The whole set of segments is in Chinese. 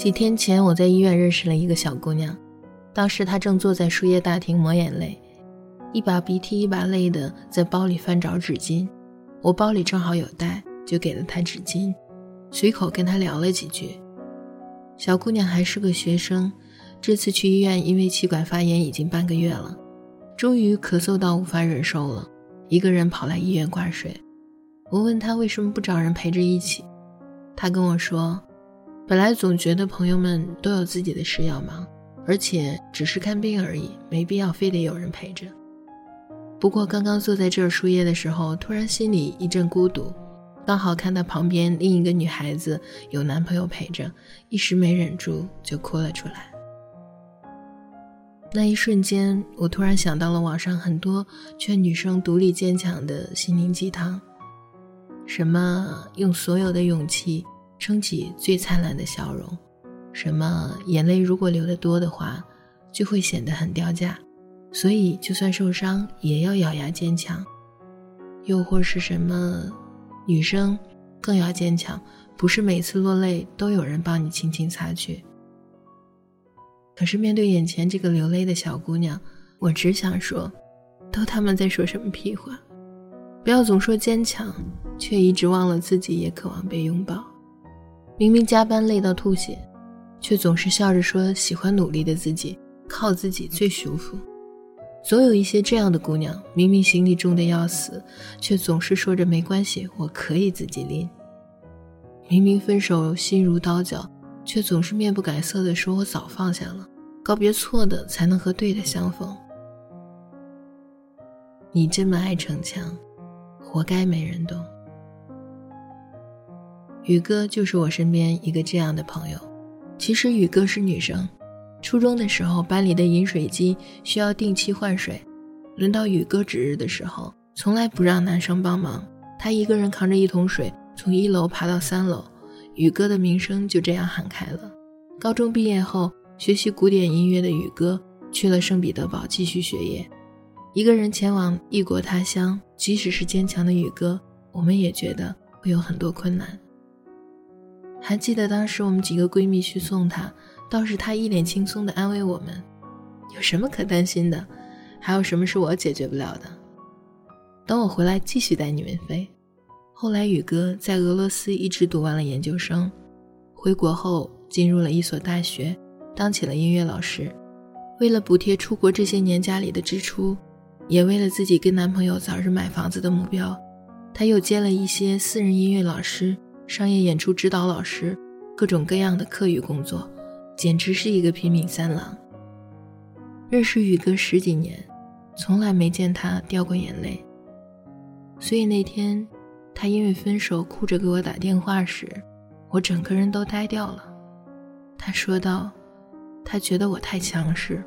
几天前，我在医院认识了一个小姑娘，当时她正坐在输液大厅抹眼泪，一把鼻涕一把泪的在包里翻找纸巾。我包里正好有带，就给了她纸巾，随口跟她聊了几句。小姑娘还是个学生，这次去医院因为气管发炎已经半个月了，终于咳嗽到无法忍受了，一个人跑来医院挂水。我问她为什么不找人陪着一起，她跟我说。本来总觉得朋友们都有自己的事要忙，而且只是看病而已，没必要非得有人陪着。不过刚刚坐在这儿输液的时候，突然心里一阵孤独，刚好看到旁边另一个女孩子有男朋友陪着，一时没忍住就哭了出来。那一瞬间，我突然想到了网上很多劝女生独立坚强的心灵鸡汤，什么用所有的勇气。撑起最灿烂的笑容，什么眼泪如果流得多的话，就会显得很掉价，所以就算受伤也要咬牙坚强。又或是什么女生更要坚强，不是每次落泪都有人帮你轻轻擦去。可是面对眼前这个流泪的小姑娘，我只想说，都他妈在说什么屁话！不要总说坚强，却一直忘了自己也渴望被拥抱。明明加班累到吐血，却总是笑着说喜欢努力的自己，靠自己最舒服。总有一些这样的姑娘，明明行李重的要死，却总是说着没关系，我可以自己拎。明明分手心如刀绞，却总是面不改色的说我早放下了，告别错的才能和对的相逢。你这么爱逞强，活该没人懂。宇哥就是我身边一个这样的朋友。其实宇哥是女生，初中的时候班里的饮水机需要定期换水，轮到宇哥值日的时候，从来不让男生帮忙，他一个人扛着一桶水从一楼爬到三楼，宇哥的名声就这样喊开了。高中毕业后，学习古典音乐的宇哥去了圣彼得堡继续学业，一个人前往异国他乡，即使是坚强的宇哥，我们也觉得会有很多困难。还记得当时我们几个闺蜜去送她，倒是她一脸轻松地安慰我们：“有什么可担心的？还有什么是我解决不了的？等我回来继续带你们飞。”后来宇哥在俄罗斯一直读完了研究生，回国后进入了一所大学，当起了音乐老师。为了补贴出国这些年家里的支出，也为了自己跟男朋友早日买房子的目标，她又接了一些私人音乐老师。商业演出指导老师，各种各样的课余工作，简直是一个拼命三郎。认识宇哥十几年，从来没见他掉过眼泪。所以那天，他因为分手哭着给我打电话时，我整个人都呆掉了。他说道：“他觉得我太强势，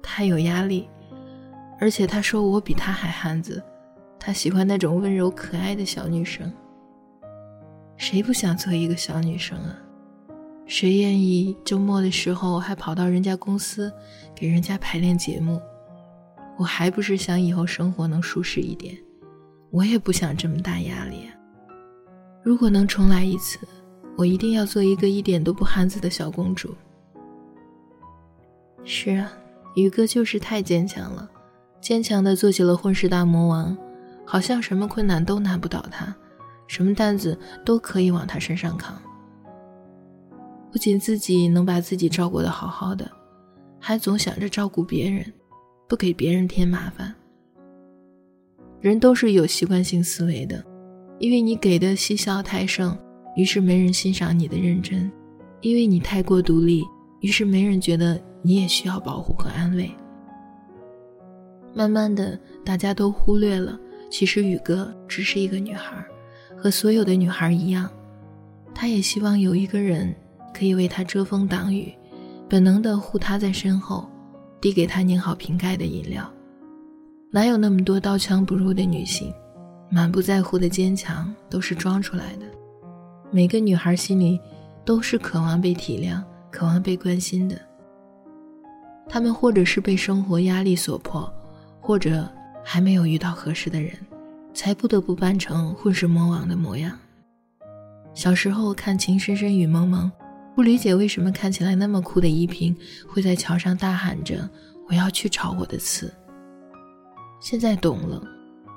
太有压力，而且他说我比他还汉子，他喜欢那种温柔可爱的小女生。”谁不想做一个小女生啊？谁愿意周末的时候还跑到人家公司给人家排练节目？我还不是想以后生活能舒适一点，我也不想这么大压力。如果能重来一次，我一定要做一个一点都不汉子的小公主。是啊，宇哥就是太坚强了，坚强的做起了混世大魔王，好像什么困难都难不倒他。什么担子都可以往他身上扛，不仅自己能把自己照顾得好好的，还总想着照顾别人，不给别人添麻烦。人都是有习惯性思维的，因为你给的嬉笑太盛，于是没人欣赏你的认真；因为你太过独立，于是没人觉得你也需要保护和安慰。慢慢的，大家都忽略了，其实宇哥只是一个女孩。和所有的女孩一样，她也希望有一个人可以为她遮风挡雨，本能的护她在身后，递给她拧好瓶盖的饮料。哪有那么多刀枪不入的女性？满不在乎的坚强都是装出来的。每个女孩心里都是渴望被体谅、渴望被关心的。她们或者是被生活压力所迫，或者还没有遇到合适的人。才不得不扮成混世魔王的模样。小时候看《情深深雨蒙蒙》，不理解为什么看起来那么酷的依萍会在桥上大喊着“我要去炒我的刺”。现在懂了，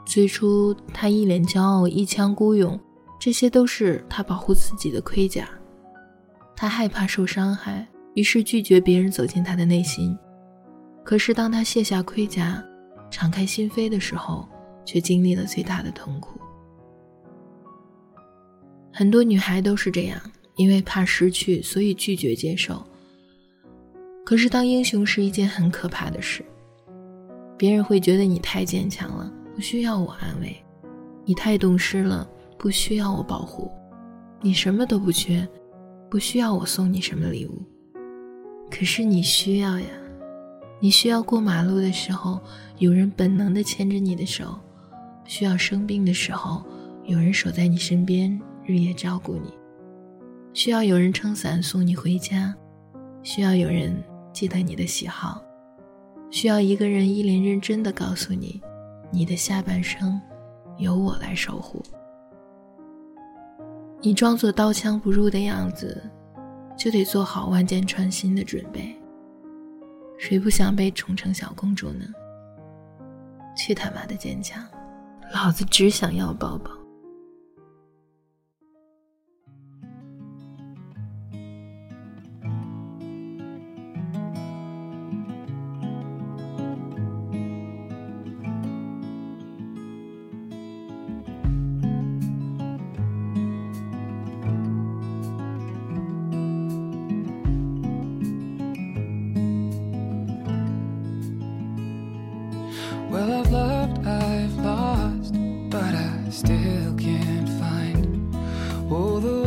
最初他一脸骄傲、一腔孤勇，这些都是他保护自己的盔甲。他害怕受伤害，于是拒绝别人走进他的内心。可是当他卸下盔甲，敞开心扉的时候，却经历了最大的痛苦。很多女孩都是这样。因为怕失去，所以拒绝接受。可是，当英雄是一件很可怕的事。别人会觉得你太坚强了，不需要我安慰；你太懂事了，不需要我保护；你什么都不缺，不需要我送你什么礼物。可是你需要呀，你需要过马路的时候有人本能的牵着你的手，需要生病的时候有人守在你身边，日夜照顾你。需要有人撑伞送你回家，需要有人记得你的喜好，需要一个人一脸认真的告诉你，你的下半生由我来守护。你装作刀枪不入的样子，就得做好万箭穿心的准备。谁不想被宠成小公主呢？去他妈的坚强，老子只想要抱抱。Is it all still can't find all the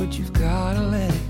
but you've gotta let it